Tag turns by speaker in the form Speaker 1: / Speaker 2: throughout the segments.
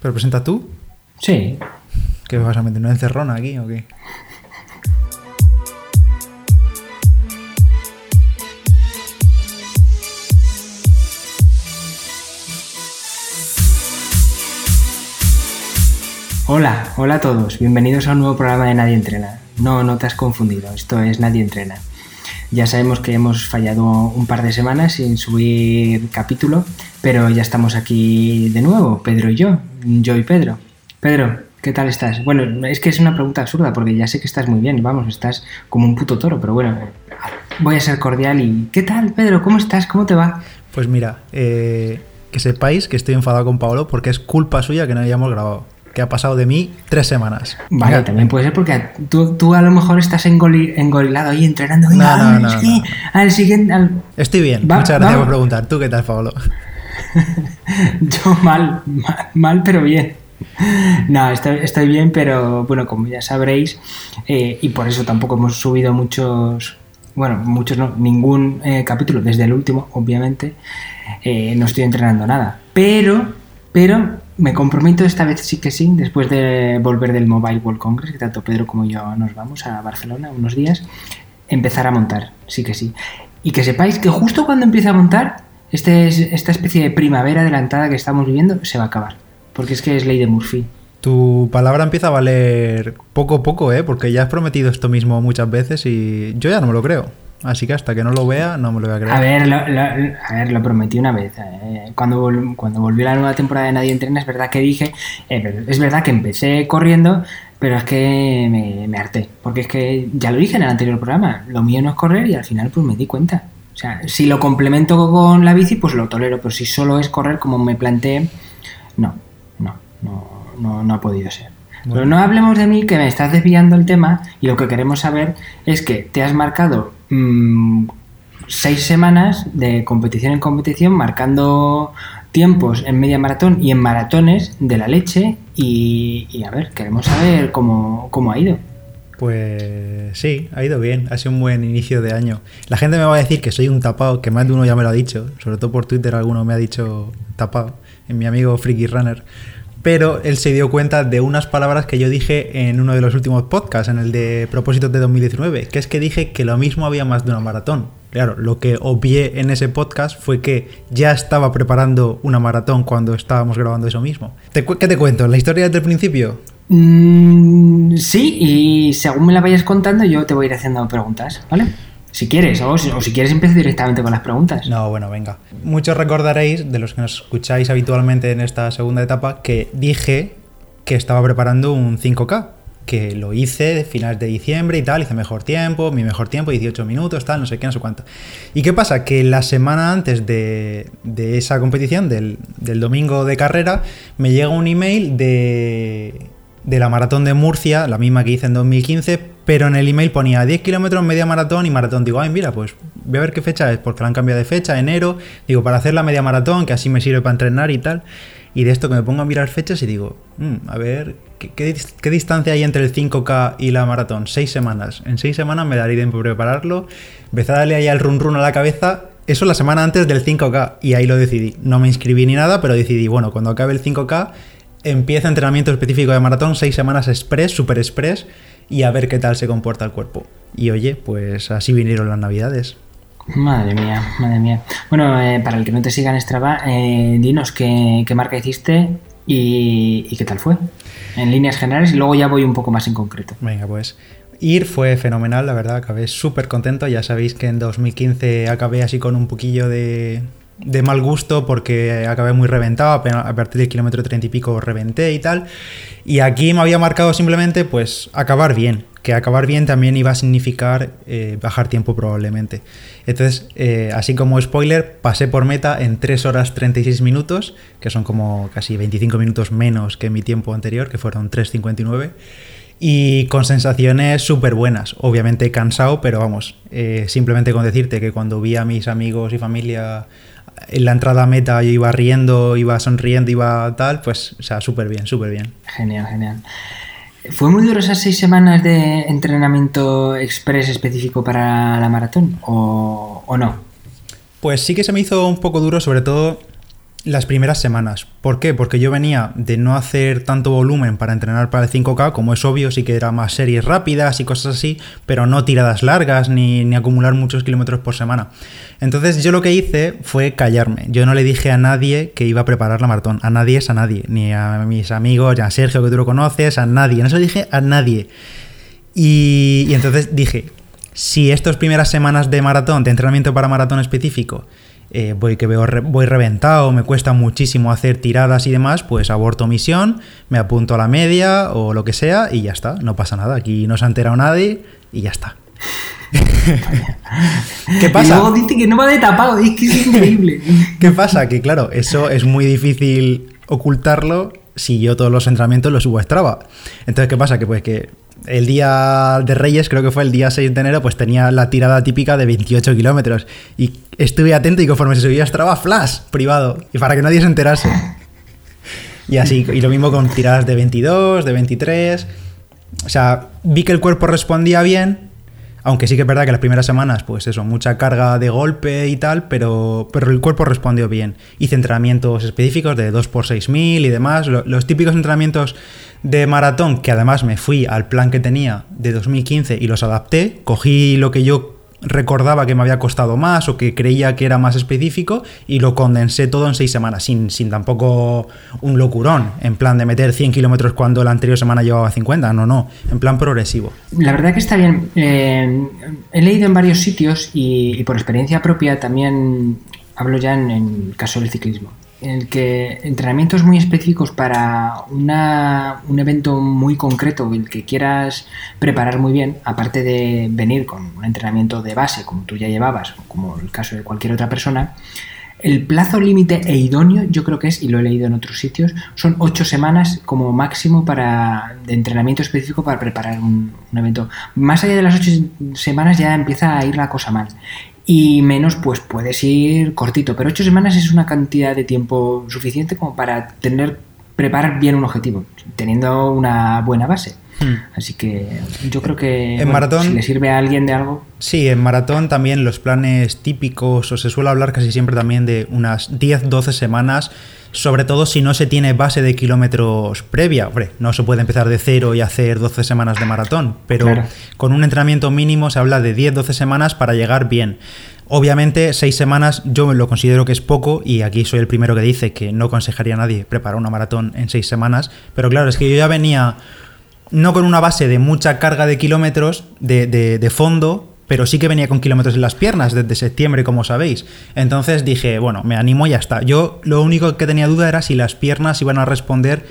Speaker 1: ¿Pero presenta tú?
Speaker 2: Sí.
Speaker 1: ¿Qué vas a meter una encerrona aquí o qué?
Speaker 2: Hola, hola a todos. Bienvenidos a un nuevo programa de Nadie Entrena. No, no te has confundido. Esto es Nadie Entrena. Ya sabemos que hemos fallado un par de semanas sin subir capítulo, pero ya estamos aquí de nuevo, Pedro y yo, yo y Pedro. Pedro, ¿qué tal estás? Bueno, es que es una pregunta absurda porque ya sé que estás muy bien, vamos, estás como un puto toro, pero bueno, voy a ser cordial y ¿qué tal, Pedro? ¿Cómo estás? ¿Cómo te va?
Speaker 1: Pues mira, eh, que sepáis que estoy enfadado con Pablo porque es culpa suya que no hayamos grabado que ha pasado de mí tres semanas.
Speaker 2: Vale, también puede ser porque tú, tú a lo mejor estás engoli- engorilado ahí entrenando.
Speaker 1: No, no,
Speaker 2: es
Speaker 1: no.
Speaker 2: Al siguiente. al-
Speaker 1: Estoy bien,
Speaker 2: Va-
Speaker 1: muchas gracias por preguntar. ¿Tú qué tal, Pablo?
Speaker 2: Yo mal, mal, mal, pero bien. No, estoy, bien, pero bueno, como ya sabréis, eh, y por eso tampoco hemos subido muchos, bueno, muchos no, ningún eh, capítulo desde el último, obviamente, eh, no estoy entrenando nada. Pero, pero me comprometo esta vez sí que sí, después de volver del Mobile World Congress, que tanto Pedro como yo nos vamos a Barcelona unos días, empezar a montar, sí que sí. Y que sepáis que justo cuando empiece a montar, este es- esta especie de primavera adelantada que estamos viviendo se va a acabar. Porque es que es ley de Murphy.
Speaker 1: Tu palabra empieza a valer poco a poco, ¿eh? Porque ya has prometido esto mismo muchas veces y yo ya no me lo creo. Así que hasta que no lo vea, no me lo voy a creer.
Speaker 2: A ver, lo, lo- a ver, lo prometí una vez. eh, Cuando, vol- cuando volvió la nueva temporada de Nadie Entrena, es verdad que dije, eh, es verdad que empecé corriendo, pero es que me, me harté. Porque es que ya lo dije en el anterior programa, lo mío no es correr y al final pues me di cuenta. O sea, si lo complemento con la bici, pues lo tolero, pero si solo es correr como me planteé, no, no, no, no, no ha podido ser. Pero no hablemos de mí, que me estás desviando el tema y lo que queremos saber es que te has marcado mm, seis semanas de competición en competición, marcando tiempos en media maratón y en maratones de la leche y, y a ver, queremos saber cómo, cómo ha ido.
Speaker 1: Pues sí, ha ido bien, ha sido un buen inicio de año. La gente me va a decir que soy un tapado, que más de uno ya me lo ha dicho, sobre todo por Twitter alguno me ha dicho tapado, en mi amigo Freaky Runner. Pero él se dio cuenta de unas palabras que yo dije en uno de los últimos podcasts, en el de propósitos de 2019, que es que dije que lo mismo había más de una maratón. Claro, lo que obvié en ese podcast fue que ya estaba preparando una maratón cuando estábamos grabando eso mismo. ¿Te cu- ¿Qué te cuento? ¿La historia desde el principio?
Speaker 2: Mm, sí, y según me la vayas contando yo te voy a ir haciendo preguntas, ¿vale? Si quieres, o si, quieres empiezo directamente con las preguntas.
Speaker 1: No, bueno, venga. Muchos recordaréis, de los que nos escucháis habitualmente en esta segunda etapa, que dije que estaba preparando un 5K, que lo hice de finales de diciembre y tal, hice mejor tiempo, mi mejor tiempo, 18 minutos, tal, no sé qué, no sé cuánto. ¿Y qué pasa? Que la semana antes de, de esa competición, del, del domingo de carrera, me llega un email de, de la maratón de Murcia, la misma que hice en 2015, pero en el email ponía 10 kilómetros, media maratón y maratón. Digo, ay, mira, pues voy a ver qué fecha es, porque la han cambiado de fecha, enero. Digo, para hacer la media maratón, que así me sirve para entrenar y tal. Y de esto que me pongo a mirar fechas y digo, "Mm, a ver, ¿qué, qué, dis- qué distancia hay entre el 5K y la maratón? Seis semanas. En seis semanas me daría tiempo prepararlo. Empecé a darle ahí al run run a la cabeza. Eso la semana antes del 5K. Y ahí lo decidí. No me inscribí ni nada, pero decidí, bueno, cuando acabe el 5K, empieza entrenamiento específico de maratón, seis semanas express, super express, y a ver qué tal se comporta el cuerpo. Y oye, pues así vinieron las navidades.
Speaker 2: Madre mía, madre mía. Bueno, eh, para el que no te siga en Strava, eh, dinos qué, qué marca hiciste y, y qué tal fue. En líneas generales y luego ya voy un poco más en concreto.
Speaker 1: Venga, pues. Ir fue fenomenal, la verdad, acabé súper contento. Ya sabéis que en 2015 acabé así con un poquillo de, de mal gusto porque acabé muy reventado, a partir del kilómetro 30 y pico reventé y tal. Y aquí me había marcado simplemente pues acabar bien, que acabar bien también iba a significar eh, bajar tiempo probablemente. Entonces, eh, así como spoiler, pasé por meta en 3 horas 36 minutos, que son como casi 25 minutos menos que mi tiempo anterior, que fueron 3.59 y con sensaciones súper buenas. Obviamente cansado, pero vamos, eh, simplemente con decirte que cuando vi a mis amigos y familia en la entrada a meta yo iba riendo, iba sonriendo, iba tal, pues, o sea, súper bien, súper bien.
Speaker 2: Genial, genial. ¿Fue muy duro esas seis semanas de entrenamiento express específico para la maratón o, o no?
Speaker 1: Pues sí que se me hizo un poco duro, sobre todo las primeras semanas. ¿Por qué? Porque yo venía de no hacer tanto volumen para entrenar para el 5K, como es obvio, sí que era más series rápidas y cosas así, pero no tiradas largas ni, ni, acumular muchos kilómetros por semana. Entonces yo lo que hice fue callarme. Yo no le dije a nadie que iba a preparar la maratón. A nadie es a nadie. Ni a mis amigos, ni a Sergio que tú lo conoces, a nadie. No se lo dije a nadie. Y, y entonces dije, si estas primeras semanas de maratón, de entrenamiento para maratón específico, eh, voy que veo voy reventado, me cuesta muchísimo hacer tiradas y demás, pues aborto misión, me apunto a la media o lo que sea y ya está, no pasa nada, aquí no se ha enterado nadie y ya está.
Speaker 2: ¿Qué pasa? Y luego dice que no va de tapado, es que es increíble.
Speaker 1: ¿Qué pasa? Que claro, eso es muy difícil ocultarlo si yo todos los entrenamientos los subo a Strava. Entonces, ¿qué pasa? Que pues que el día de Reyes, creo que fue el día 6 de enero, pues tenía la tirada típica de 28 kilómetros. Y estuve atento y conforme se subía Strava, flash, privado. Y para que nadie se enterase. Y así, y lo mismo con tiradas de 22, de 23. O sea, vi que el cuerpo respondía bien, aunque sí que es verdad que las primeras semanas, pues eso, mucha carga de golpe y tal, pero, pero el cuerpo respondió bien. Hice entrenamientos específicos de 2 x 6000 y demás, los típicos entrenamientos de maratón, que además me fui al plan que tenía de 2015 y los adapté, cogí lo que yo recordaba que me había costado más o que creía que era más específico y lo condensé todo en seis semanas, sin, sin tampoco un locurón, en plan de meter 100 kilómetros cuando la anterior semana llevaba 50, no, no, en plan progresivo.
Speaker 2: La verdad que está bien. Eh, he leído en varios sitios y, por experiencia propia también hablo ya en el caso del ciclismo en el que entrenamientos muy específicos para un evento muy concreto, el que quieras preparar muy bien, aparte de venir con un entrenamiento de base como tú ya llevabas, como el caso de cualquier otra persona, el plazo límite e idóneo, yo creo que es, y lo he leído en otros sitios, son ocho semanas como máximo para, de entrenamiento específico para preparar un, un evento. Más allá de las ocho semanas ya empieza a ir la cosa mal y menos pues puedes ir cortito, pero ocho semanas es una cantidad de tiempo suficiente como para tener preparar bien un objetivo, teniendo una buena base. Hmm. Así que yo creo que
Speaker 1: en maratón,
Speaker 2: si le sirve a alguien de algo.
Speaker 1: Sí, en maratón también los planes típicos, o se suele hablar casi siempre también de unas 10-12 semanas, sobre todo si no se tiene base de kilómetros previa. Hombre, no se puede empezar de cero y hacer 12 semanas de maratón, pero con un entrenamiento mínimo se habla de 10-12 semanas para llegar bien. Obviamente, seis semanas yo lo considero que es poco y aquí soy el primero que dice que no aconsejaría a nadie preparar una maratón en seis semanas, pero claro, es que yo ya venía no con una base de mucha carga de kilómetros de, de, fondo, pero sí que venía con kilómetros en las piernas desde septiembre, como sabéis. Entonces dije, bueno, me animo y ya está. Yo lo único que tenía duda era si las piernas iban a responder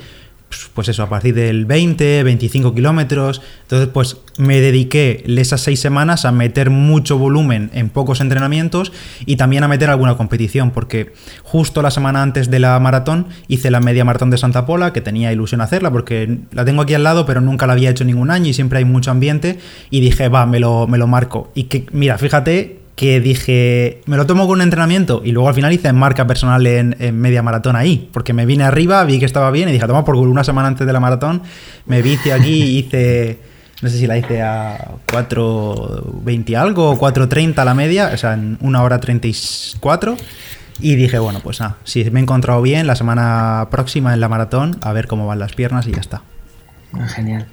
Speaker 1: pues, eso, a partir del 20, 25 kilómetros. Entonces, pues me dediqué esas seis semanas a meter mucho volumen en pocos entrenamientos y también a meter alguna competición, porque justo la semana antes de la maratón hice la media maratón de Santa Pola, que tenía ilusión hacerla, porque la tengo aquí al lado, pero nunca la había hecho ningún año y siempre hay mucho ambiente. Y dije, va, me lo, me lo marco. Y que, mira, fíjate que dije, me lo tomo con un entrenamiento y luego al final hice marca personal en, media maratón ahí, porque me vine arriba, vi que estaba bien y dije, toma por una semana antes de la maratón, me vine aquí hice, no sé si la hice a 4.20 algo o 4.30 la media, o sea, en una hora 34. Y dije, bueno, pues nada, si me he encontrado bien, la semana próxima en la maratón, a ver cómo van las piernas y ya está.
Speaker 2: Ah, genial.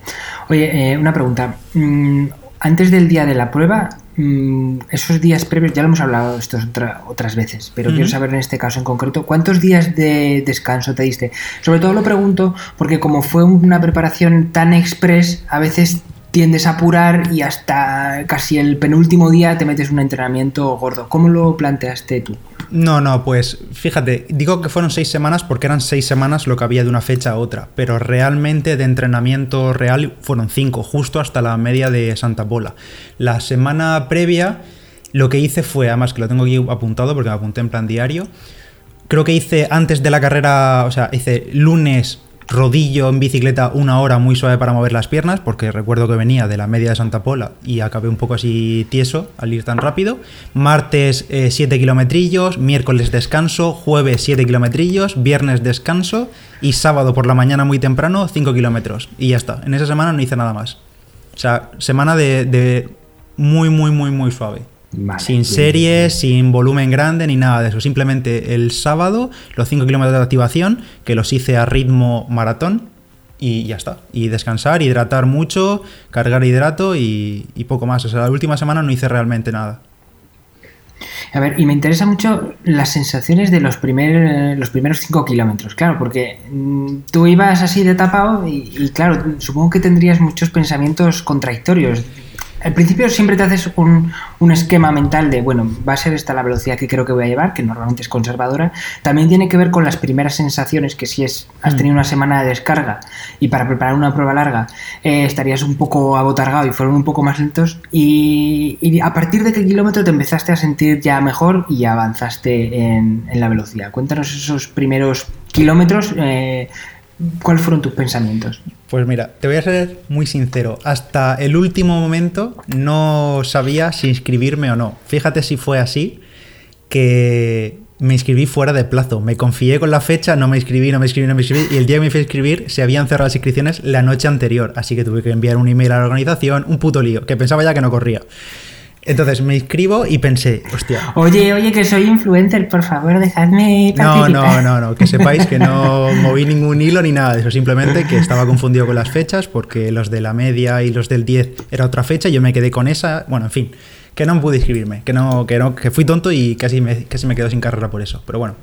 Speaker 2: Oye, eh, una pregunta. Mm, antes del día de la prueba, Mm, esos días previos, ya lo hemos hablado esto otras veces, pero quiero saber en este caso en concreto, ¿cuántos días de descanso te diste? Sobre todo lo pregunto porque como fue una preparación tan express, a veces tiendes a apurar y hasta casi el penúltimo día te metes un entrenamiento gordo. ¿Cómo lo planteaste tú?
Speaker 1: No, no, pues fíjate, digo que fueron seis semanas porque eran seis semanas lo que había de una fecha a otra, pero realmente de entrenamiento real fueron cinco, justo hasta la media de Santa Pola. La semana previa lo que hice fue, además que lo tengo aquí apuntado porque me apunté en plan diario, creo que hice antes de la carrera, o sea, hice lunes rodillo en bicicleta una hora muy suave para mover las piernas, porque recuerdo que venía de la media de Santa Pola y acabé un poco así tieso al ir tan rápido. Martes 7 eh, kilometrillos, miércoles descanso, jueves 7 kilometrillos, viernes descanso y sábado por la mañana muy temprano 5 kilómetros. Y ya está, en esa semana no hice nada más. O sea, semana de, de muy, muy, muy, muy suave.
Speaker 2: Vale,
Speaker 1: sin
Speaker 2: bien,
Speaker 1: series, sin volumen grande ni nada de eso. Simplemente el sábado, los 5 kilómetros de activación, que los hice a ritmo maratón y ya está. Y descansar, hidratar mucho, cargar hidrato y, y poco más. O sea, la última semana no hice realmente nada.
Speaker 2: A ver, y me interesa mucho las sensaciones de los, primer, los primeros 5 kilómetros, claro, porque mm, tú ibas así de tapado y, y, claro, supongo que tendrías muchos pensamientos contradictorios. Al principio siempre te haces un, un, esquema mental de, bueno, va a ser esta la velocidad que creo que voy a llevar, que normalmente es conservadora. También tiene que ver con las primeras sensaciones, que si es, has tenido una semana de descarga y para preparar una prueba larga eh, estarías un poco abotargado y fueron un poco más lentos. Y, y, a partir de qué kilómetro te empezaste a sentir ya mejor y avanzaste en, en la velocidad. Cuéntanos esos primeros kilómetros. Eh, ¿Cuáles fueron tus pensamientos?
Speaker 1: Pues mira, te voy a ser muy sincero. Hasta el último momento no sabía si inscribirme o no. Fíjate si fue así, que me inscribí fuera de plazo. Me confié con la fecha, no me inscribí, no me inscribí, no me inscribí. Y el día que me fui a inscribir se habían cerrado las inscripciones la noche anterior. Así que tuve que enviar un email a la organización, un puto lío, que pensaba ya que no corría. Entonces me inscribo y pensé, hostia.
Speaker 2: Oye, oye, que soy influencer, por favor, dejadme
Speaker 1: participar. No, no, no, no, que sepáis que no moví ningún hilo ni nada de eso, simplemente que estaba confundido con las fechas porque los de la media y los del 10 era otra fecha y yo me quedé con esa, bueno, en fin, que no pude inscribirme, que no, que no, que fui tonto y casi me, casi me quedo sin carrera por eso, pero bueno.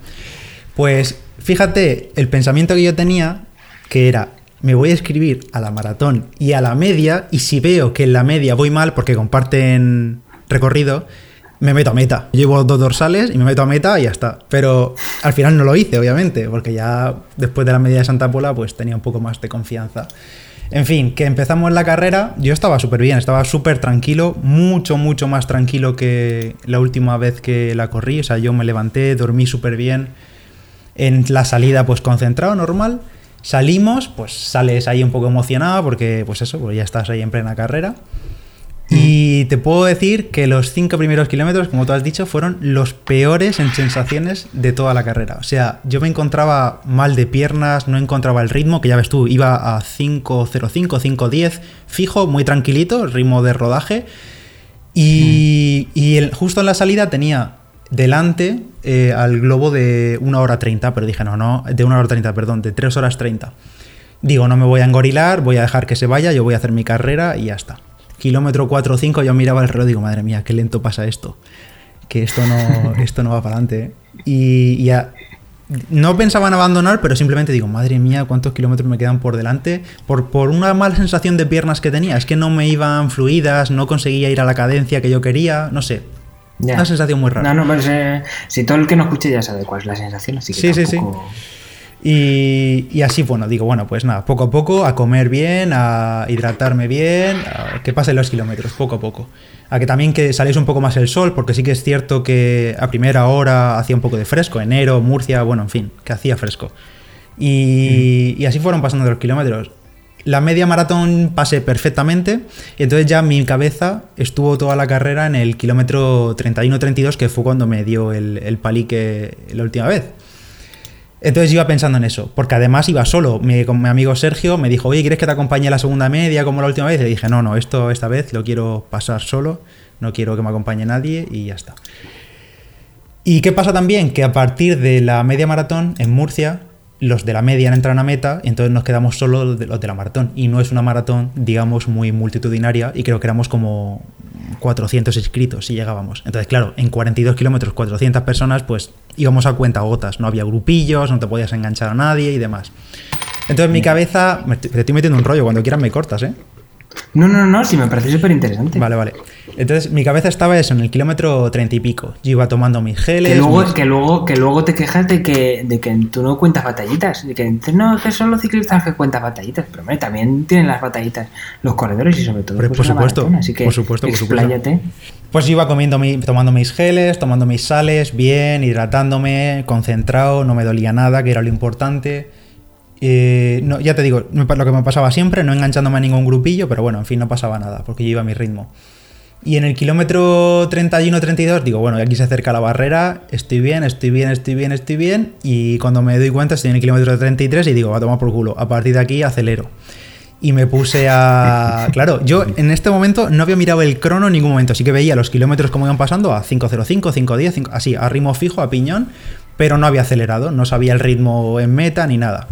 Speaker 1: Pues fíjate, el pensamiento que yo tenía, que era, me voy a escribir a la maratón y a la media, y si veo que en la media voy mal porque comparten recorrido, me meto a meta. Llevo dos dorsales y me meto a meta y ya está. Pero al final no lo hice, obviamente, porque ya después de la media de Santa Pola, pues tenía un poco más de confianza. En fin, que empezamos la carrera, yo estaba súper bien, estaba súper tranquilo, mucho, mucho más tranquilo que la última vez que la corrí. O sea, yo me levanté, dormí súper bien. En la salida, pues concentrado, normal. Salimos, pues sales ahí un poco emocionado porque, pues eso, pues ya estás ahí en plena carrera. Y te puedo decir que los cinco primeros kilómetros, como tú has dicho, fueron los peores en sensaciones de toda la carrera. O sea, yo me encontraba mal de piernas, no encontraba el ritmo, que ya ves tú, iba a 5.05, 5.10, fijo, muy tranquilito, ritmo de rodaje. Y, mm. y el, justo en la salida tenía delante eh, al globo de 1 hora 30, pero dije, no, no, de 1 hora 30, perdón, de 3 horas 30. Digo, no me voy a engorilar, voy a dejar que se vaya, yo voy a hacer mi carrera y ya está kilómetro 4 o 5 yo miraba el reloj y digo, madre mía, qué lento pasa esto. Que esto no, esto no va para adelante. Y, y a, no pensaba en abandonar, pero simplemente digo, madre mía, cuántos kilómetros me quedan por delante. Por, por una mala sensación de piernas que tenía. Es que no me iban fluidas, no conseguía ir a la cadencia que yo quería, no sé. Ya. Una sensación muy rara.
Speaker 2: No, no, pues eh, si todo el que nos escuche ya sabe cuál es la sensación, así que
Speaker 1: sí,
Speaker 2: tampoco...
Speaker 1: sí, sí. Y, y, así, bueno, digo, bueno, pues nada, poco a poco, a comer bien, a hidratarme bien, a que pasen los kilómetros, poco a poco. A que también que saliese un poco más el sol, porque sí que es cierto que a primera hora hacía un poco de fresco, enero, Murcia, bueno, en fin, que hacía fresco. Y, mm. y así fueron pasando los kilómetros. La media maratón pasé perfectamente y entonces ya mi cabeza estuvo toda la carrera en el kilómetro 31-32, que fue cuando me dio el, el palique la última vez. Entonces iba pensando en eso, porque además iba solo. Mi, con mi amigo Sergio me dijo, oye, ¿quieres que te acompañe a la segunda media como la última vez? Le dije, no, no, esto esta vez lo quiero pasar solo, no quiero que me acompañe nadie y ya está. ¿Y qué pasa también? Que a partir de la media maratón en Murcia, los de la media entran a meta y entonces nos quedamos solo los de, los de la maratón. Y no es una maratón, digamos, muy multitudinaria y creo que éramos como 400 inscritos si llegábamos. Entonces, claro, en 42 kilómetros, 400 personas, pues íbamos a cuenta gotas. No había grupillos, no te podías enganchar a nadie y demás. Entonces, mi cabeza. Me te estoy metiendo un rollo, cuando quieras me cortas, ¿eh?
Speaker 2: No, no, no, sí, me parece súper interesante.
Speaker 1: Vale, vale. Entonces, mi cabeza estaba eso, en el kilómetro treinta y pico. Yo iba tomando mis geles.
Speaker 2: Que luego,
Speaker 1: mis...
Speaker 2: que luego, que luego te quejas de que, de que tú no cuentas batallitas. De que no, que son los ciclistas que cuentan batallitas. Pero hombre, también tienen las batallitas los corredores y sobre todo.
Speaker 1: Pero,
Speaker 2: pues,
Speaker 1: por supuesto.
Speaker 2: Maratón, así que
Speaker 1: por supuesto, por
Speaker 2: expláyate.
Speaker 1: supuesto. Pues iba comiendo mi, tomando mis geles, tomando mis sales, bien, hidratándome, concentrado, no me dolía nada, que era lo importante. Eh, no, ya te digo, lo que me pasaba siempre, no enganchándome a ningún grupillo, pero bueno, en fin, no pasaba nada, porque yo iba a mi ritmo. Y en el kilómetro 31-32 digo, bueno, aquí se acerca la barrera, estoy bien, estoy bien, estoy bien, estoy bien. Y cuando me doy cuenta estoy en el kilómetro 33 y digo, va a tomar por culo. A partir de aquí acelero. y me puse a... Claro, yo en este momento no había mirado el crono en ningún momento, así que veía los kilómetros como iban pasando a 505, 510, 5, así, a ritmo fijo, a piñón, pero no había acelerado, no sabía el ritmo en meta ni nada.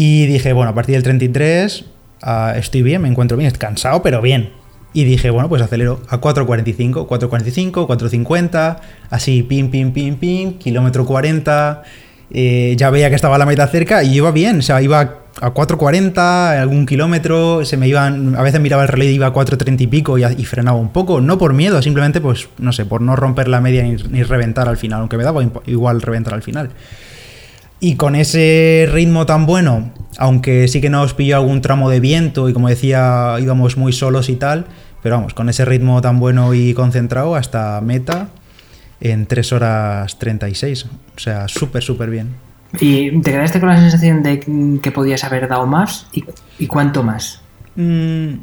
Speaker 1: Y dije, bueno, a partir del 33 ah, estoy bien, me encuentro bien, cansado, pero bien. Y dije, bueno, pues acelero a 4.45, 4.45, 4.50, así, pim, pim, pim, pim, kilómetro 40. Eh, ya veía que estaba la meta cerca y iba bien, o sea, iba a 4.40, algún kilómetro, se me iban, a veces miraba el reloj y iba a 4.30 y pico y, frenaba un poco, no por miedo, simplemente pues, no sé, por no romper la media ni reventar al final, aunque me daba igual reventar al final. Y con ese ritmo tan bueno, aunque sí que nos pilló algún tramo de viento y como decía, íbamos muy solos y tal, pero vamos, con ese ritmo tan bueno y concentrado hasta meta en 3 horas 36. O sea, súper, súper bien.
Speaker 2: ¿Y te quedaste con la sensación de que podías haber dado más? ¿Y, y cuánto más?
Speaker 1: Mm,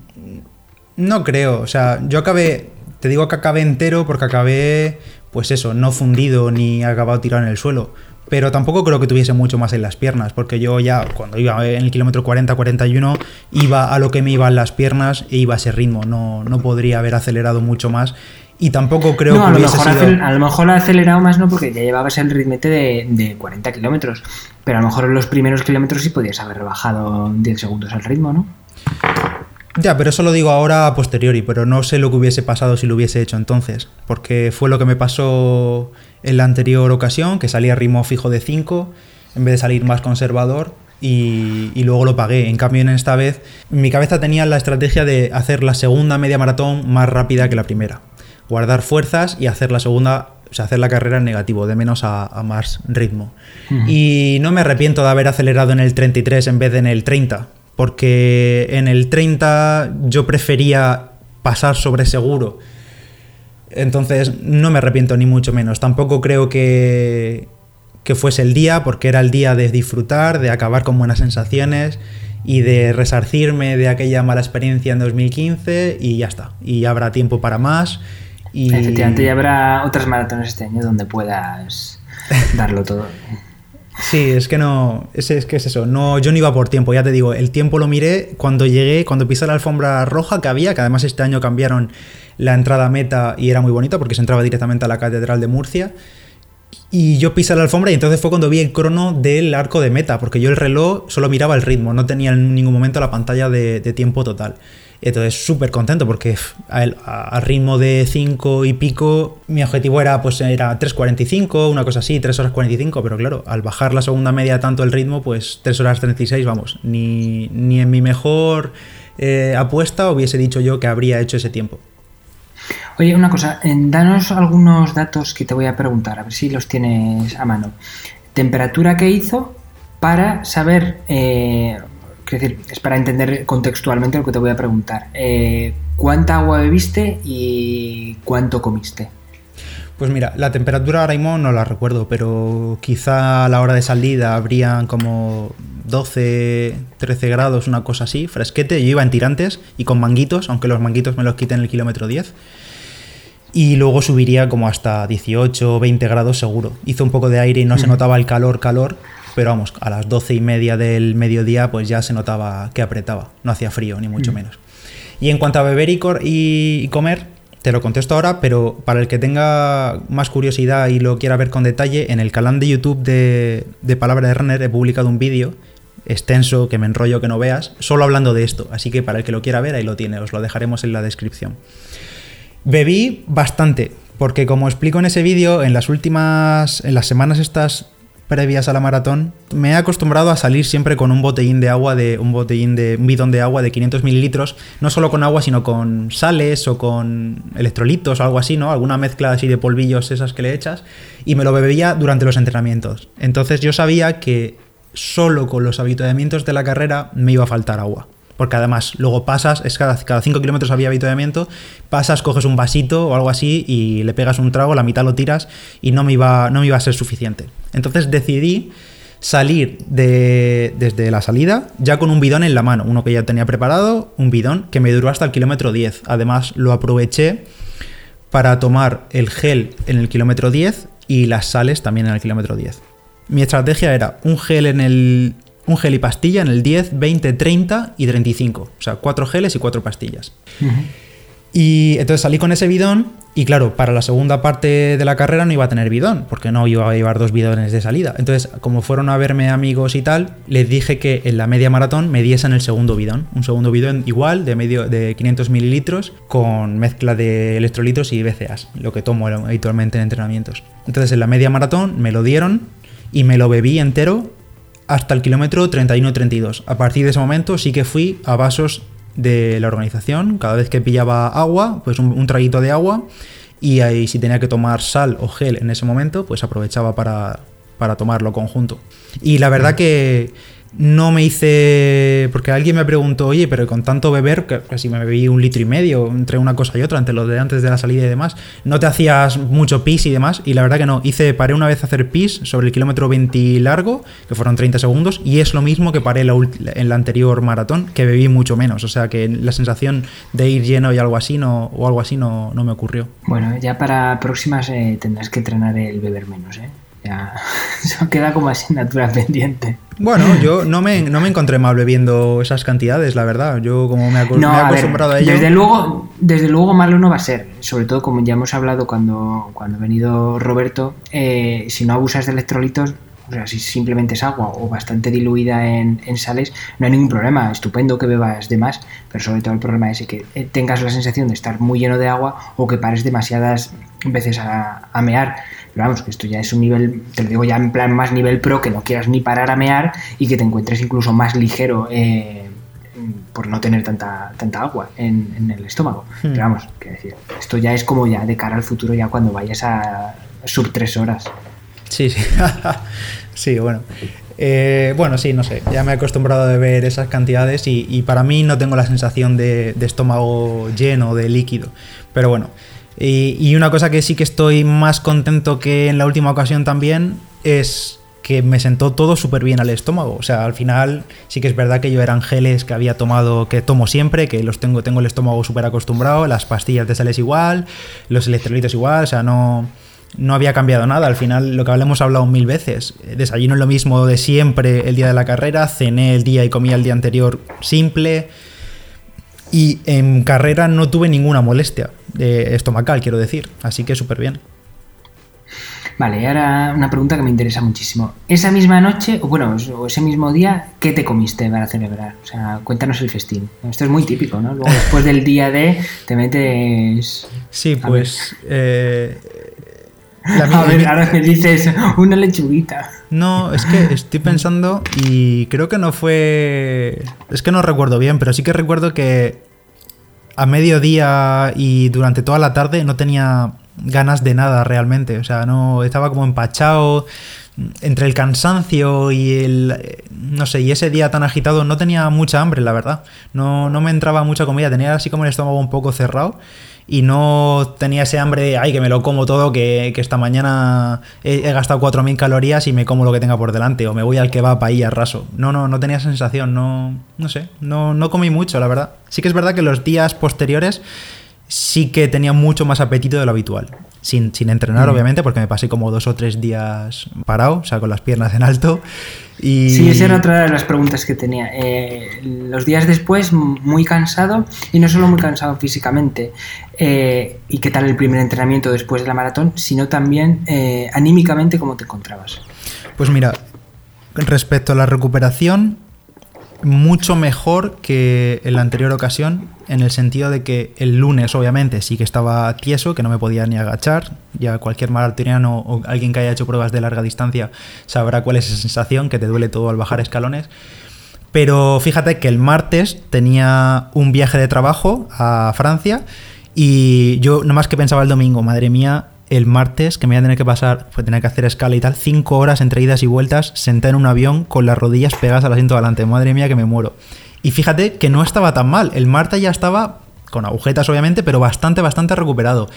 Speaker 1: no creo. O sea, yo acabé, te digo que acabé entero porque acabé, pues eso, no fundido ni acabado tirado en el suelo pero tampoco creo que tuviese mucho más en las piernas, porque yo ya cuando iba en el kilómetro 40-41 iba a lo que me iban las piernas e iba a ese ritmo, no, no podría haber acelerado mucho más y tampoco creo
Speaker 2: no,
Speaker 1: que
Speaker 2: a lo,
Speaker 1: hubiese
Speaker 2: mejor
Speaker 1: sido...
Speaker 2: a lo mejor ha acelerado más, no, porque ya llevabas el ritmete de, de 40 kilómetros. Pero a lo mejor en los primeros kilómetros sí podías haber bajado 10 segundos el ritmo, ¿no?
Speaker 1: Ya, pero eso lo digo ahora a posteriori, pero no sé lo que hubiese pasado si lo hubiese hecho entonces, porque fue lo que me pasó en la anterior ocasión, que salía a ritmo fijo de 5 en vez de salir más conservador y, y, luego lo pagué. En cambio, en esta vez, mi cabeza tenía la estrategia de hacer la segunda media maratón más rápida que la primera, guardar fuerzas y hacer la segunda, o sea, hacer la carrera en negativo, de menos a, a más ritmo. Uh -huh. Y no me arrepiento de haber acelerado en el 33 en vez de en el 30 porque en el 30 yo prefería pasar sobre seguro. Entonces no me arrepiento ni mucho menos. Tampoco creo que, que fuese el día, porque era el día de disfrutar, de acabar con buenas sensaciones y de resarcirme de aquella mala experiencia en 2015 y ya está. Y habrá tiempo para más. Y...
Speaker 2: Efectivamente, y habrá otras maratones este año donde puedas darlo todo.
Speaker 1: Sí, es que no, es, es, que es eso, no, yo no iba por tiempo, ya te digo, el tiempo lo miré cuando llegué, cuando pisé la alfombra roja que había, que además este año cambiaron la entrada meta y era muy bonita porque se entraba directamente a la Catedral de Murcia. Y yo pisé la alfombra y entonces fue cuando vi el crono del arco de meta, porque yo el reloj solo miraba el ritmo, no tenía en ningún momento la pantalla de, de tiempo total. Entonces, súper contento porque a, a, ritmo de 5 y pico, mi objetivo era pues era 3.45, una cosa así, 3 horas 45, pero claro, al bajar la segunda media tanto el ritmo, pues 3 horas 36, vamos, ni, ni en mi mejor eh, apuesta hubiese dicho yo que habría hecho ese tiempo.
Speaker 2: Oye, una cosa, danos algunos datos que te voy a preguntar, a ver si los tienes a mano. Temperatura que hizo para saber... Eh, Quiero decir, es para entender contextualmente lo que te voy a preguntar. Eh, ¿Cuánta agua bebiste y cuánto comiste?
Speaker 1: Pues mira, la temperatura ahora mismo no la recuerdo, pero quizá a la hora de salida habrían como 12, 13 grados, una cosa así, fresquete. Yo iba en tirantes y con manguitos, aunque los manguitos me los quiten en el kilómetro 10. Y luego subiría como hasta 18 o 20 grados seguro. Hizo un poco de aire y no se notaba el calor, calor, pero vamos, a las doce y media del mediodía pues ya se notaba que apretaba, no hacía frío ni mucho mm. menos. Y en cuanto a beber y, y, comer, te lo contesto ahora, pero para el que tenga más curiosidad y lo quiera ver con detalle, en el canal de YouTube de, de Palabra de Runner he publicado un vídeo extenso que me enrollo que no veas, solo hablando de esto, así que para el que lo quiera ver ahí lo tiene, os lo dejaremos en la descripción. Bebí bastante, porque como explico en ese vídeo, en las últimas, en las semanas estas previas a la maratón, me he acostumbrado a salir siempre con un botellín de agua, de un botellín de un bidón de agua de 500 mililitros, no solo con agua, sino con sales o con electrolitos o algo así, ¿no? Alguna mezcla así de polvillos esas que le echas, y me lo bebía durante los entrenamientos. Entonces yo sabía que solo con los habituamientos de la carrera me iba a faltar agua. Porque además luego pasas, es cada 5 kilómetros había habituamiento, pasas, coges un vasito o algo así y le pegas un trago, la mitad lo tiras y no me iba, no me iba a ser suficiente. Entonces decidí salir de, desde la salida ya con un bidón en la mano, uno que ya tenía preparado, un bidón que me duró hasta el kilómetro 10. Además lo aproveché para tomar el gel en el kilómetro 10 y las sales también en el kilómetro 10. Mi estrategia era un gel en el un gel y pastilla en el 10, 20, 30 y 35. O sea, cuatro geles y cuatro pastillas. Y entonces salí con ese bidón y claro, para la segunda parte de la carrera no iba a tener bidón, porque no iba a llevar dos bidones de salida. Entonces, como fueron a verme amigos y tal, les dije que en la media maratón me diesen el segundo bidón. Un segundo bidón igual, de, medio, de 500 mililitros, con mezcla de electrolitos y BCAAs, lo que tomo habitualmente en entrenamientos. Entonces, en la media maratón me lo dieron y me lo bebí entero hasta el kilómetro 31-32. A partir de ese momento sí que fui a vasos de la organización. Cada vez que pillaba agua, pues un, traguito de agua. Y ahí si tenía que tomar sal o gel en ese momento, pues aprovechaba para, para tomarlo conjunto. Y la verdad que no me hice. Porque alguien me preguntó, oye, pero con tanto beber, casi me bebí un litro y medio entre una cosa y otra, entre de antes de la salida y demás, ¿no te hacías mucho pis y demás? Y la verdad que no. Hice, paré una vez a hacer pis sobre el kilómetro 20 largo, que fueron 30 segundos, y es lo mismo que paré en la anterior maratón, que bebí mucho menos. O sea que la sensación de ir lleno y algo así no, o algo así no, no me ocurrió.
Speaker 2: Bueno, ya para próximas eh, tendrás que entrenar el beber menos, ¿eh? Ya, eso queda como asignatura pendiente.
Speaker 1: Bueno, yo no me, no me encontré mal bebiendo esas cantidades, la verdad. Yo como me, he acostumbrado a, ello.
Speaker 2: Desde luego, desde luego malo no va a ser. Sobre todo como ya hemos hablado cuando, cuando ha venido Roberto, eh, si no abusas de electrolitos, o sea, si simplemente es agua o bastante diluida en, sales, no hay ningún problema. Estupendo que bebas de más, pero sobre todo el problema es que eh, tengas la sensación de estar muy lleno de agua o que pares demasiadas veces a, a mear. Pero vamos, que esto ya es un nivel, te lo digo ya en plan más nivel pro, que no quieras ni parar a mear y que te encuentres incluso más ligero eh, por no tener tanta, tanta agua en, el estómago. Hmm. Pero vamos, que decir, esto ya es como ya de cara al futuro, ya cuando vayas a sub tres horas.
Speaker 1: Sí, sí. sí, bueno. Eh, bueno, sí, no sé. Ya me he acostumbrado a beber esas cantidades y, para mí no tengo la sensación de, de estómago lleno, de líquido. Pero bueno, y, una cosa que sí que estoy más contento que en la última ocasión también es que me sentó todo súper bien al estómago. O sea, al final sí que es verdad que yo eran geles que había tomado, que tomo siempre, que los tengo, tengo el estómago súper acostumbrado, las pastillas de sales igual, los electrolitos igual, o sea, no, no había cambiado nada. Al final, lo que hablamos hablado mil veces. Desayuno lo mismo de siempre el día de la carrera, cené el día y comía el día anterior simple. Y en carrera no tuve ninguna molestia estomacal, quiero decir. Así que súper bien.
Speaker 2: Vale, y ahora una pregunta que me interesa muchísimo. Esa misma noche, o bueno, o ese mismo día, ¿qué te comiste para celebrar? O sea, cuéntanos el festín. Esto es muy típico, ¿no? Luego, después del día de, te metes.
Speaker 1: Sí, pues. Eh,
Speaker 2: a ver, ahora me dices una lechuguita.
Speaker 1: No, es que estoy pensando y creo que no fue. Es que no recuerdo bien, pero sí que recuerdo que a mediodía y durante toda la tarde no tenía ganas de nada realmente. O sea, no estaba como empachado entre el cansancio y el no sé, y ese día tan agitado no tenía mucha hambre, la verdad. No, no me entraba mucha comida, tenía así como el estómago un poco cerrado y no tenía ese hambre de, ay, que me lo como todo, que, esta mañana he, gastado 4.000 calorías y me como lo que tenga por delante, o me voy al kebab ahí a raso. No, no, no tenía sensación, no, no sé, no, no comí mucho, la verdad. Sí que es verdad que los días posteriores sí que tenía mucho más apetito de lo habitual. Sin, sin entrenar, obviamente, porque me pasé como dos o tres días parado, o sea, con las piernas en alto. Y...
Speaker 2: Sí, esa era otra de las preguntas que tenía. Eh, los días después, muy cansado, y no solo muy cansado físicamente, eh, y qué tal el primer entrenamiento después de la maratón, sino también eh, anímicamente cómo te encontrabas.
Speaker 1: Pues mira, respecto a la recuperación, mucho mejor que en la anterior ocasión, en el sentido de que el lunes, obviamente, sí que estaba tieso, que no me podía ni agachar. Ya cualquier maratoniano o alguien que haya hecho pruebas de larga distancia sabrá cuál es esa sensación, que te duele todo al bajar escalones. Pero fíjate que el martes tenía un viaje de trabajo a Francia y yo más que pensaba el domingo, madre mía, el martes que me voy a tener que pasar, pues tener que hacer escala y tal, cinco horas entre idas y vueltas, sentada en un avión con las rodillas pegadas al asiento delante. Madre mía, que me muero. Y fíjate que no estaba tan mal. El martes ya estaba con agujetas, obviamente, pero bastante, bastante recuperado.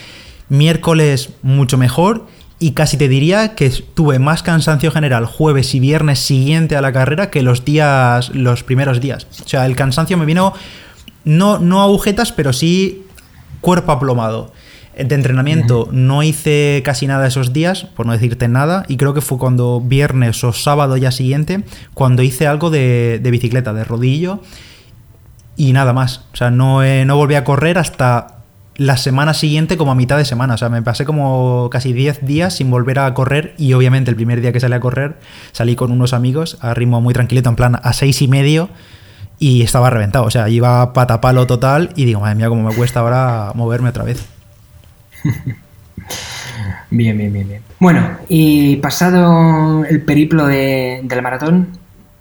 Speaker 1: Miércoles mucho mejor y casi te diría que tuve más cansancio general jueves y viernes siguiente a la carrera que los días, los primeros días. O sea, el cansancio me vino no, no agujetas, pero sí cuerpo aplomado. De entrenamiento no hice casi nada esos días, por no decirte nada, y creo que fue cuando viernes o sábado ya siguiente, cuando hice algo de, bicicleta, de rodillo, y nada más. O sea, no, no volví a correr hasta la semana siguiente como a mitad de semana. O sea, me pasé como casi 10 días sin volver a correr y obviamente el primer día que salí a correr salí con unos amigos a ritmo muy tranquilito, en plan a seis y medio y estaba reventado. O sea, iba patapalo total y digo, madre mía, cómo me cuesta ahora moverme otra vez.
Speaker 2: bien, bien, bien, bien. Bueno, y pasado el periplo de, del maratón,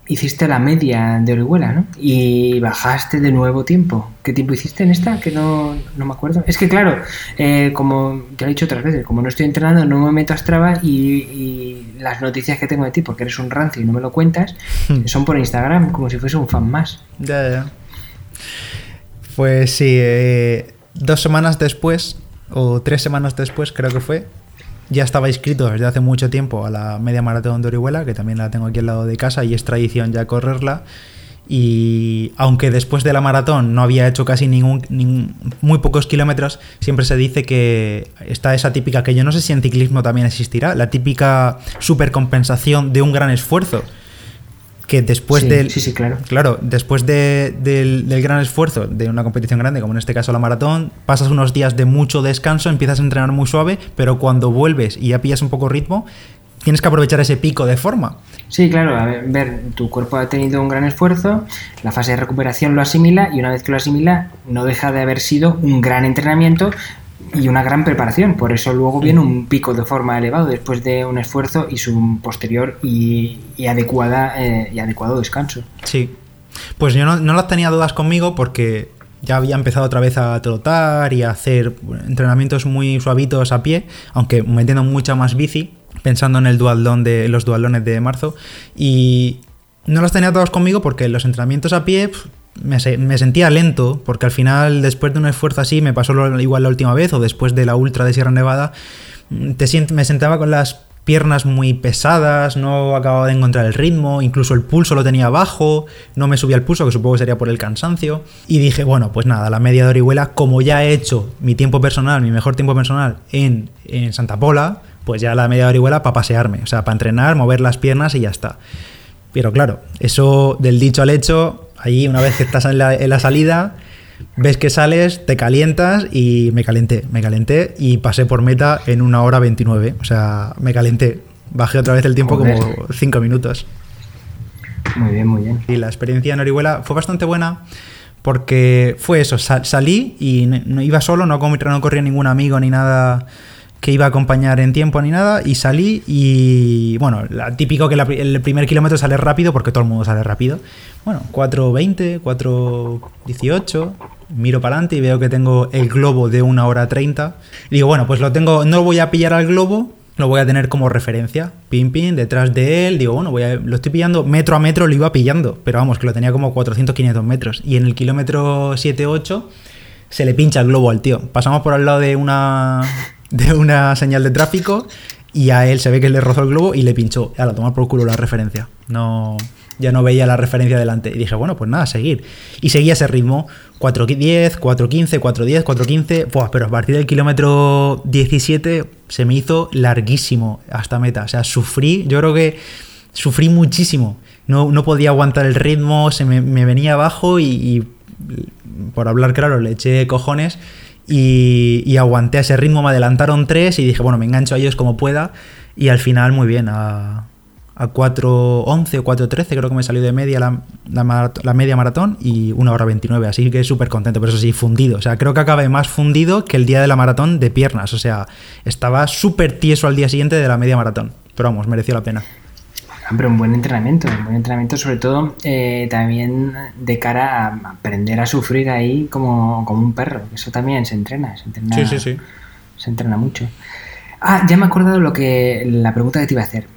Speaker 2: hiciste la media de Orihuela, ¿no? Y bajaste de nuevo tiempo. ¿Qué tiempo hiciste en esta? Que no, no me acuerdo. Es que claro, eh, como te lo he dicho otras veces, como no estoy entrenando, no me meto a Strava y, las noticias que tengo de ti, porque eres un rancio y no me lo cuentas, hmm. son por Instagram, como si fuese un fan más.
Speaker 1: Ya, ya. Pues sí, eh, dos semanas después, o tres semanas después creo que fue, ya estaba inscrito desde hace mucho tiempo a la media maratón de Orihuela, que también la tengo aquí al lado de casa y es tradición ya correrla. Y aunque después de la maratón no había hecho casi ningún, muy pocos kilómetros, siempre se dice que está esa típica, que yo no sé si en ciclismo también existirá, la típica supercompensación de un gran esfuerzo que después del
Speaker 2: sí, sí, claro.
Speaker 1: claro después del, gran esfuerzo de una competición grande como en este caso la maratón pasas unos días de mucho descanso empiezas a entrenar muy suave pero cuando vuelves y ya pillas un poco ritmo tienes que aprovechar ese pico de forma
Speaker 2: sí claro a ver, tu cuerpo ha tenido un gran esfuerzo la fase de recuperación lo asimila y una vez que lo asimila no deja de haber sido un gran entrenamiento y una gran preparación. Por eso luego viene un pico de forma elevado después de un esfuerzo y su posterior y, adecuada eh, y adecuado descanso.
Speaker 1: Sí. Pues yo no, no las tenía dudas conmigo porque ya había empezado otra vez a trotar y a hacer entrenamientos muy suavitos a pie, aunque metiendo mucha más bici, pensando en el dualdón de los dualones de marzo. Y no las tenía todas conmigo porque los entrenamientos a pie me, sentía lento, porque al final, después de un esfuerzo así, me pasó igual la última vez, o después de la ultra de Sierra Nevada, te me sentaba con las piernas muy pesadas, no acababa de encontrar el ritmo, incluso el pulso lo tenía bajo, no me subía el pulso, que supongo que sería por el cansancio. Y dije, bueno, pues nada, la media de Orihuela, como ya he hecho mi tiempo personal, mi mejor tiempo personal en, en Santa Pola, pues ya la media de Orihuela para pasearme, o sea, para entrenar, mover las piernas y ya está. Pero claro, eso del dicho al hecho Ahí, una vez que estás en la, salida, ves que sales, te calientas y me calenté, me calenté y pasé por meta en una hora 29. O sea, me calenté. Bajé otra vez el tiempo como 5 minutos.
Speaker 2: Muy bien, muy bien.
Speaker 1: Y la experiencia en Orihuela fue bastante buena porque fue eso, salí y no, iba solo, no, no corría ningún amigo ni nada que iba a acompañar en tiempo ni nada y salí y bueno, típico que el primer kilómetro sale rápido porque todo el mundo sale rápido. Bueno, 4.20, 4.18, miro para adelante y veo que tengo el globo de 1 hora 30. Y digo, bueno, pues lo tengo, no voy a pillar al globo, lo voy a tener como referencia. Pim, pim, detrás de él. Digo, bueno, voy a, lo estoy pillando metro a metro, lo iba pillando. Pero vamos, que lo tenía como 400, 500 metros. Y en el kilómetro 7, 8 se le pincha el globo al tío. Pasamos por al lado de una de una señal de tráfico y a él se ve que le rozó el globo y le pinchó. A la tomar por culo la referencia. No, ya no veía la referencia delante. Y dije, bueno, pues nada, seguir. Y seguía ese ritmo. 4.10, 4.15, 4.10, 4.15. pero a partir del kilómetro 17 se me hizo larguísimo hasta meta. O sea, sufrí, yo creo que sufrí muchísimo. No, no podía aguantar el ritmo, se me, venía abajo y, y, por hablar claro, le eché cojones y, aguanté a ese ritmo, me adelantaron tres y dije, bueno, me engancho a ellos como pueda y al final muy bien, a, a 4.11 o 4.13 creo que me salió de media la, la, media maratón y 1 hora 29, así que súper contento, pero eso sí, fundido, o sea, creo que acabé más fundido que el día de la maratón de piernas, o sea, estaba súper tieso al día siguiente de la media maratón, pero vamos, mereció la pena.
Speaker 2: Pero un buen entrenamiento, un buen entrenamiento sobre todo eh, también de cara a aprender a sufrir ahí como, un perro. Eso también se entrena, se entrena,
Speaker 1: sí, sí, sí.
Speaker 2: se entrena mucho. Ah, ya me he acordado lo que, la pregunta que te iba a hacer.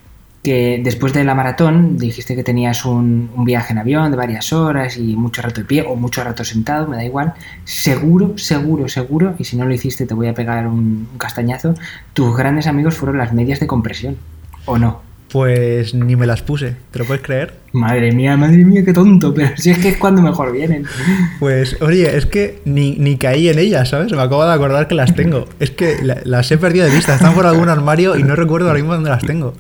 Speaker 2: Que después de la maratón dijiste que tenías un, un viaje en avión de varias horas y mucho rato de pie o mucho rato sentado, me da igual. Seguro, seguro, seguro, y si no lo hiciste te voy a pegar un castañazo, tus grandes amigos fueron las medias de compresión, ¿o no?
Speaker 1: Pues ni me las puse, ¿te lo puedes creer?
Speaker 2: Madre mía, madre mía, qué tonto, pero si es que es cuando mejor vienen.
Speaker 1: Pues, oye, es que ni, ni caí en ellas, ¿sabes? Me acabo de acordar que las tengo. Es que la- las he perdido de vista, están por algún armario y no recuerdo ahora mismo dónde las tengo.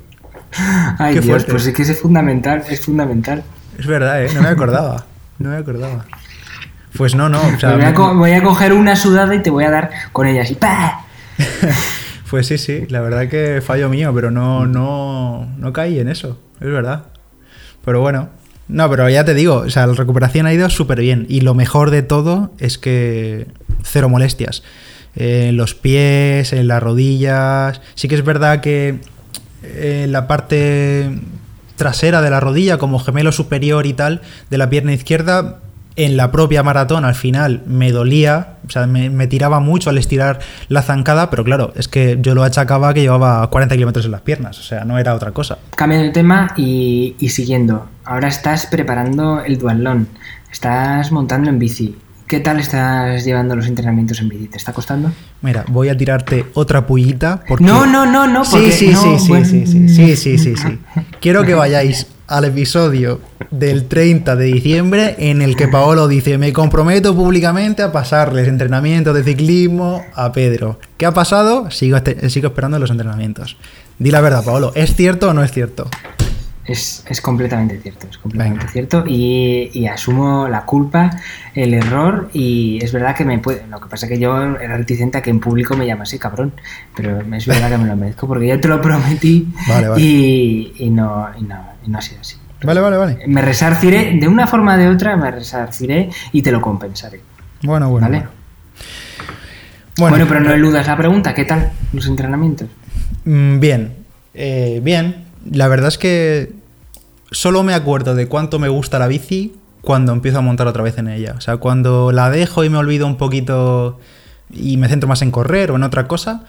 Speaker 2: Ay,
Speaker 1: Qué
Speaker 2: Dios,
Speaker 1: fuerte.
Speaker 2: pues es que es fundamental, es fundamental.
Speaker 1: Es verdad, ¿eh? No me acordaba. No me acordaba. Pues no, no. O sea,
Speaker 2: Me voy, a voy a coger una sudada y te voy a dar con ella así. ¡pa!
Speaker 1: Pues sí, sí, la verdad que fallo mío, pero no, no, no caí en eso, es verdad. Pero bueno, no, pero ya te digo, o sea, la recuperación ha ido súper bien y lo mejor de todo es que cero molestias. Eh, En los pies, en las rodillas. Sí que es verdad que eh, en la parte trasera de la rodilla, como gemelo superior y tal, de la pierna izquierda, en la propia maratón al final me dolía, o sea, me, me tiraba mucho al estirar la zancada, pero claro, es que yo lo achacaba que llevaba 40 kilómetros en las piernas, o sea, no era otra cosa.
Speaker 2: Cambio de tema y, y siguiendo. Ahora estás preparando el duatlón. Estás montando en bici. ¿Qué tal estás llevando los entrenamientos en bici? ¿Te está costando?
Speaker 1: Mira, voy a tirarte otra pullita porque...
Speaker 2: No, no, no, no,
Speaker 1: Sí,
Speaker 2: porque
Speaker 1: sí,
Speaker 2: no,
Speaker 1: sí, sí,
Speaker 2: bueno.
Speaker 1: sí, sí, sí, sí, sí, sí. Quiero que vayáis al episodio del 30 de diciembre en el que Paolo dice, me comprometo públicamente a pasarles entrenamientos de ciclismo a Pedro. ¿Qué ha pasado? Sigo, este- sigo esperando los entrenamientos. Di la verdad, Paolo, ¿es cierto o no es cierto?
Speaker 2: Es, es completamente cierto, es completamente
Speaker 1: Venga.
Speaker 2: cierto y, y asumo la culpa, el error y es verdad que me puede... Lo que pasa es que yo era reticente a que en público me llamase cabrón, pero es verdad que me lo merezco porque yo te lo prometí
Speaker 1: Vale, vale.
Speaker 2: Y, y no, y, no, y no ha sido así.
Speaker 1: Vale, vale, vale.
Speaker 2: Me resarciré, de una forma o de otra me resarciré y te lo compensaré.
Speaker 1: Bueno, bueno.
Speaker 2: ¿Vale?
Speaker 1: bueno.
Speaker 2: Bueno, pero no eludas la pregunta, ¿qué tal los entrenamientos?
Speaker 1: Mm, Bien, eh, bien. La verdad es que solo me acuerdo de cuánto me gusta la bici cuando empiezo a montar otra vez en ella. O sea, cuando la dejo y me olvido un poquito y me centro más en correr o en otra cosa,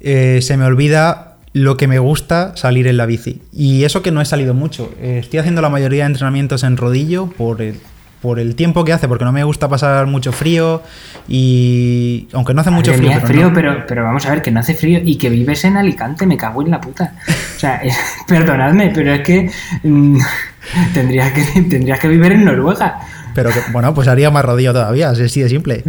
Speaker 1: eh, se me olvida lo que me gusta salir en la bici. Y eso que no he salido mucho. Eh, estoy haciendo la mayoría de entrenamientos en rodillo por el, por el tiempo que hace, porque no me gusta pasar mucho frío y aunque no hace mucho frío,
Speaker 2: mía,
Speaker 1: pero
Speaker 2: frío
Speaker 1: no-
Speaker 2: pero, pero vamos a ver, que no hace frío y que vives en Alicante, me cago en la puta. O sea, es- perdonadme, pero es que mm, tendrías que tendrías que vivir en Noruega.
Speaker 1: Pero que, bueno, pues haría más rodillo todavía, así de simple.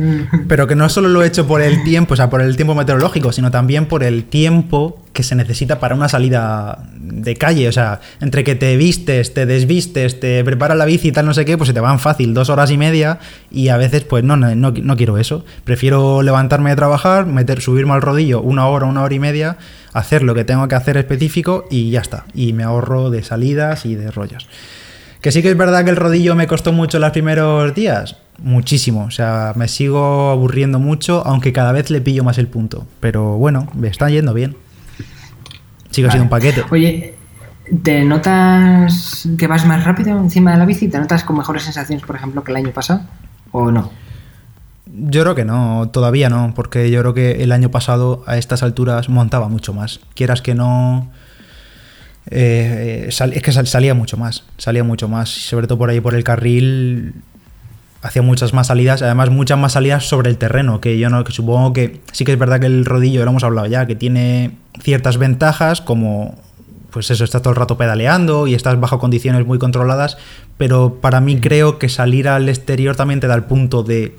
Speaker 1: Pero que no solo lo he hecho por el tiempo, o sea, por el tiempo meteorológico, sino también por el tiempo que se necesita para una salida de calle. O sea, entre que te vistes, te desvistes, te preparas la bici y tal, no sé qué, pues se te van fácil dos horas y media y a veces, pues no, no, no, no quiero eso. Prefiero levantarme de trabajar, meter, subirme al rodillo una hora, una hora y media, hacer lo que tengo que hacer específico y ya está. Y me ahorro de salidas y de rollos. Que sí que es verdad que el rodillo me costó mucho los primeros días. Muchísimo. O sea, me sigo aburriendo mucho, aunque cada vez le pillo más el punto. Pero bueno, me está yendo bien. Sigo siendo un paquete.
Speaker 2: Oye, ¿te notas que vas más rápido encima de la bici? ¿Te notas con mejores sensaciones, por ejemplo, que el año pasado? ¿O no?
Speaker 1: Yo creo que no, todavía no, porque yo creo que el año pasado a estas alturas montaba mucho más. Quieras que no. Eh, sal- es que sal- salía mucho más, salía mucho más. Sobre todo por ahí por el carril. Hacía muchas más salidas, además muchas más salidas sobre el terreno, que yo no, que supongo que sí que es verdad que el rodillo, lo hemos hablado ya, que tiene ciertas ventajas, como pues eso, estás todo el rato pedaleando y estás bajo condiciones muy controladas, pero para mí creo que salir al exterior también te da el punto de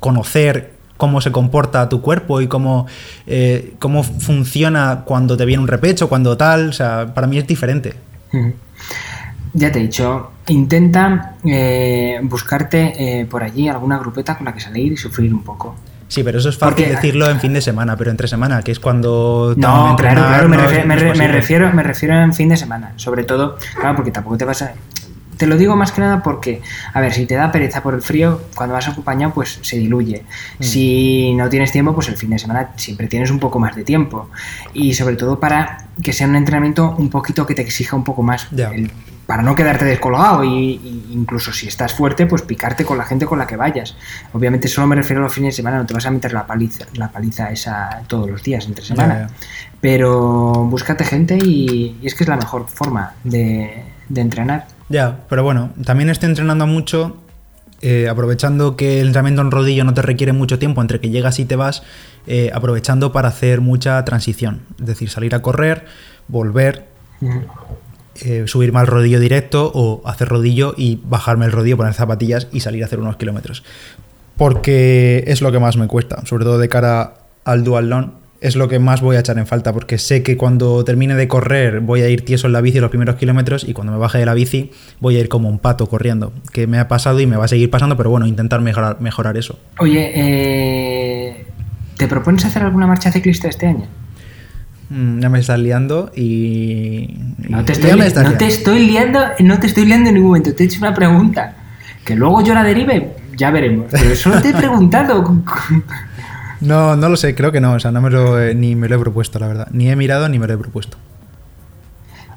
Speaker 1: conocer cómo se comporta tu cuerpo y cómo, eh, cómo funciona cuando te viene un repecho, cuando tal. O sea, para mí es diferente.
Speaker 2: Ya te he dicho, intenta eh, buscarte eh, por allí alguna grupeta con la que salir y sufrir un poco.
Speaker 1: Sí, pero eso es fácil
Speaker 2: Porque-
Speaker 1: decirlo en fin de semana, pero entre semana, que es cuando...
Speaker 2: No, claro, claro, me,
Speaker 1: no es- no
Speaker 2: me me refiero, me refiero en fin de semana. Sobre todo, claro, porque tampoco te vas a. Te lo digo más que nada porque, a ver, si te da pereza por el frío, cuando vas acompañado, pues se diluye.
Speaker 1: Mm.
Speaker 2: Si no tienes tiempo, pues el fin de semana siempre tienes un poco más de tiempo. Y sobre todo para que sea un entrenamiento un poquito que te exija un poco más. El- para no quedarte descolgado y, y incluso si estás fuerte, pues picarte con la gente con la que vayas. Obviamente solo me refiero a los fines de semana, no te vas a meter la paliza, la paliza esa todos los días entre semana. Pero búscate gente y, y es que es la mejor forma de, de entrenar.
Speaker 1: Ya, pero bueno, también estoy entrenando mucho, eh, aprovechando que el entrenamiento en rodillo no te requiere mucho tiempo entre que llegas y te vas, eh, aprovechando para hacer mucha transición. Es decir, salir a correr, volver, eh, subirme al rodillo directo o hacer rodillo y bajarme el rodillo, poner zapatillas y salir a hacer unos kilómetros. Porque es lo que más me cuesta, sobre todo de cara al dual long, es lo que más voy a echar en falta, porque sé que cuando termine de correr voy a ir tieso en la bici los primeros kilómetros y cuando me baje de la bici voy a ir como un pato corriendo, que me ha pasado y me va a seguir pasando, pero bueno, intentar mejorar, mejorar eso.
Speaker 2: Oye, eh, ¿te propones hacer alguna marcha ciclista este año?
Speaker 1: Mm, ya me estás liando y...
Speaker 2: No te, estoy, no te
Speaker 1: liando.
Speaker 2: estoy liando, no te estoy liando en ningún momento. Te he hecho una pregunta. Que luego yo la derive, ya veremos. Pero solo te he preguntado.
Speaker 1: No, no lo sé, creo que no, o sea, no me lo he- ni me lo he propuesto, la verdad. Ni he mirado ni me lo he propuesto.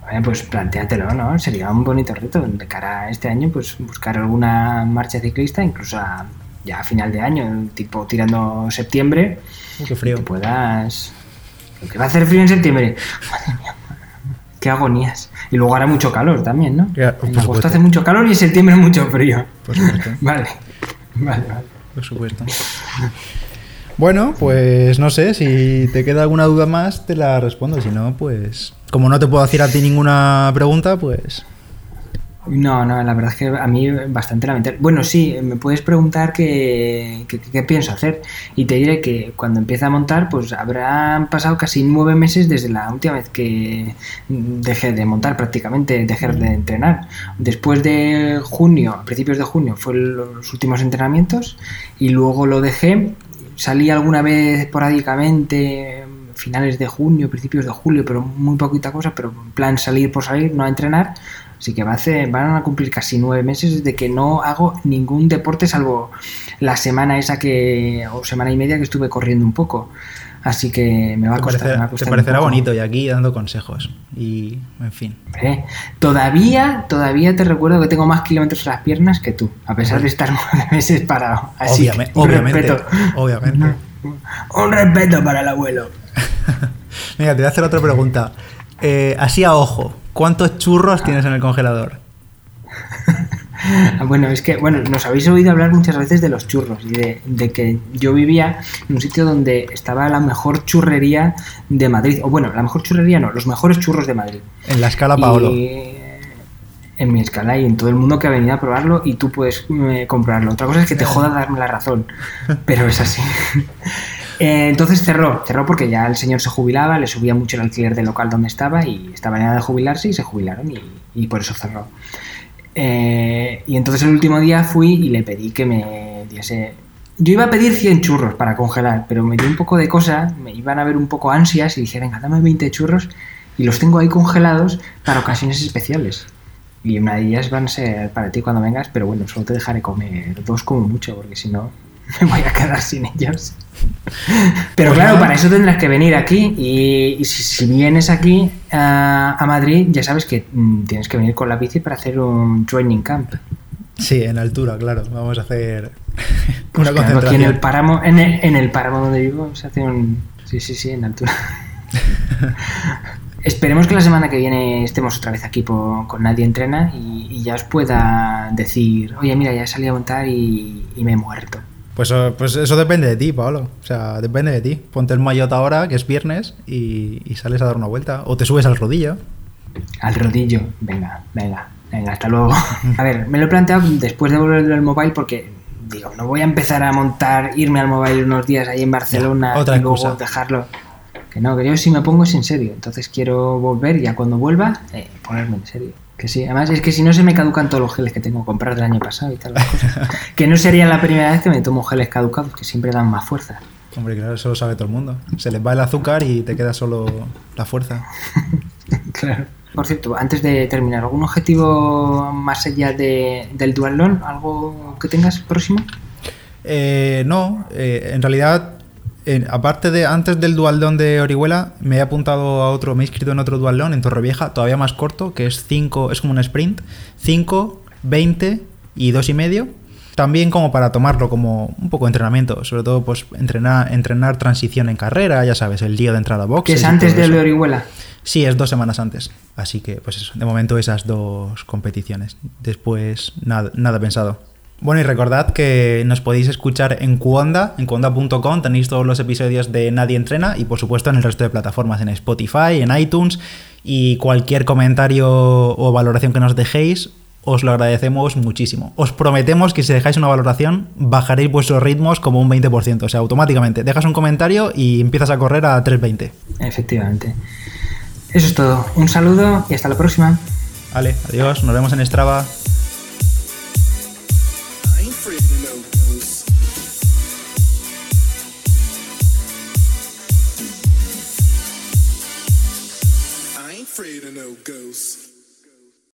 Speaker 2: Bueno, pues planteatelo, ¿no? Sería un bonito reto de cara a este año, pues buscar alguna marcha ciclista, incluso a- ya a final de año, tipo tirando septiembre,
Speaker 1: qué frío.
Speaker 2: que puedas... Que va a hacer frío en septiembre. Madre mía, qué agonías. Y luego hará mucho calor también, ¿no?
Speaker 1: Ya,
Speaker 2: en agosto
Speaker 1: supuesto.
Speaker 2: hace mucho calor y en septiembre mucho frío.
Speaker 1: Por supuesto.
Speaker 2: Vale, vale, vale.
Speaker 1: Por supuesto. Bueno, pues no sé, si te queda alguna duda más, te la respondo. Si no, pues. Como no te puedo hacer a ti ninguna pregunta, pues.
Speaker 2: No, no, la verdad es que a mí bastante lamentable. Bueno, sí, me puedes preguntar qué, qué- pienso hacer y te diré que cuando empiece a montar, pues habrán pasado casi nueve meses desde la última vez que dejé de montar prácticamente, dejé de entrenar. Después de junio, a principios de junio, fueron los últimos entrenamientos y luego lo dejé. Salí alguna vez esporádicamente, finales de junio, principios de julio, pero muy poquita cosa, pero en plan salir por salir, no a entrenar. Así que va a hacer- van a cumplir casi nueve meses desde que no hago ningún deporte salvo la semana esa que, o semana y media que estuve corriendo un poco. Así que me va a
Speaker 1: Te,
Speaker 2: costar. va
Speaker 1: parecerá,
Speaker 2: a
Speaker 1: te parecerá bonito y aquí dando consejos. Y, en fin.
Speaker 2: Hombre, Todavía, todavía te recuerdo que tengo más kilómetros en las piernas que tú, a pesar de estar nueve meses parado. Así
Speaker 1: Obviame-
Speaker 2: que un
Speaker 1: obviamente.
Speaker 2: respeto.
Speaker 1: Obviamente.
Speaker 2: Un respeto para el abuelo.
Speaker 1: Mira, te voy a hacer otra pregunta. Eh, así a ojo, ¿cuántos churros tienes en el congelador?
Speaker 2: Bueno, es que, bueno, nos habéis oído hablar muchas veces de los churros y de, de que yo vivía en un sitio donde estaba la mejor churrería de Madrid. O bueno, la mejor churrería no, los mejores churros de Madrid.
Speaker 1: En la escala Paolo.
Speaker 2: Y en mi escala y en todo el mundo que ha venido a probarlo y tú puedes eh, comprarlo. Otra cosa es que te joda darme la razón, pero es así. Eh, entonces cerró, cerró porque ya el señor se jubilaba, le subía mucho el alquiler del local donde estaba y estaba en edad de jubilarse y se jubilaron y, y por eso cerró. Eh, y entonces el último día fui y le pedí que me diese... Yo iba a pedir 100 churros para congelar, pero me dio un poco de cosa, me iban a ver un poco ansias y dije, venga, dame 20 churros y los tengo ahí congelados para ocasiones especiales. Y una de ellas van a ser para ti cuando vengas, pero bueno, solo te dejaré comer dos como mucho, porque si no me voy a quedar sin ellos. Pero
Speaker 1: Pues
Speaker 2: claro, para eso tendrás que venir aquí y, y si, si vienes aquí a, a Madrid, ya sabes que mm, tienes que venir con la bici para hacer un training camp.
Speaker 1: Sí, en altura, claro. Vamos a hacer
Speaker 2: Pues
Speaker 1: una
Speaker 2: claro, aquí en
Speaker 1: concentración.
Speaker 2: el páramo, en el, en el páramo donde vivo se hace un... Sí, sí, sí, en altura. Esperemos que la semana que viene estemos otra vez aquí po- con Nadie Entrena y, y ya os pueda decir, oye, mira, ya salí a montar y, y me he muerto.
Speaker 1: Pues, eh, pues eso depende de ti, Paolo. O sea, depende de ti. Ponte el maillot ahora, que es viernes, y, y sales a dar una vuelta. O te subes al rodillo.
Speaker 2: Al rodillo, venga, venga, venga, hasta luego. A ver, me lo he planteado después de volver del mobile porque digo, no voy a empezar a montar, irme al mobile unos días ahí en Barcelona
Speaker 1: otra
Speaker 2: y luego
Speaker 1: excusa.
Speaker 2: dejarlo. Que no, que yo si me pongo es en serio. Entonces quiero volver y ya cuando vuelva, eh, ponerme en serio. Que sí, además es que si no se me caducan todos los geles que tengo que comprar del año pasado y tal. que no sería la primera vez que me tomo geles caducados, que siempre dan más fuerza.
Speaker 1: Hombre, claro, eso lo sabe todo el mundo. Se les va el azúcar y te queda solo la fuerza.
Speaker 2: Claro. Por cierto, antes de terminar, ¿algún objetivo más allá de, del dualón? ¿Algo que tengas próximo?
Speaker 1: Eh, no, eh, en realidad, eh, aparte de antes del dualdón de Orihuela, me he apuntado a otro, me he inscrito en otro dualdón en Torrevieja, todavía más corto, que es 5, es como un sprint, 5, 20 y 2 y medio. También como para tomarlo como un poco de entrenamiento, sobre todo pues entrenar, entrenar transición en carrera, ya sabes, el día de entrada a
Speaker 2: Que
Speaker 1: boxes.
Speaker 2: es antes del de Orihuela.
Speaker 1: Sí, es dos semanas antes. Así que, pues eso, de momento esas dos competiciones. Después, nada, nada pensado. Bueno, y recordad que nos podéis escuchar en Cuonda, en cuonda.com, tenéis todos los episodios de Nadie Entrena y por supuesto en el resto de plataformas, en Spotify, en iTunes y cualquier comentario o valoración que nos dejéis, os lo agradecemos muchísimo. Os prometemos que si dejáis una valoración, bajaréis vuestros ritmos como un 20%, o sea, automáticamente. Dejas un comentario y empiezas a correr a 3.20.
Speaker 2: Efectivamente. Eso es todo. Un saludo y hasta la próxima.
Speaker 1: Vale, adiós, nos vemos en Strava.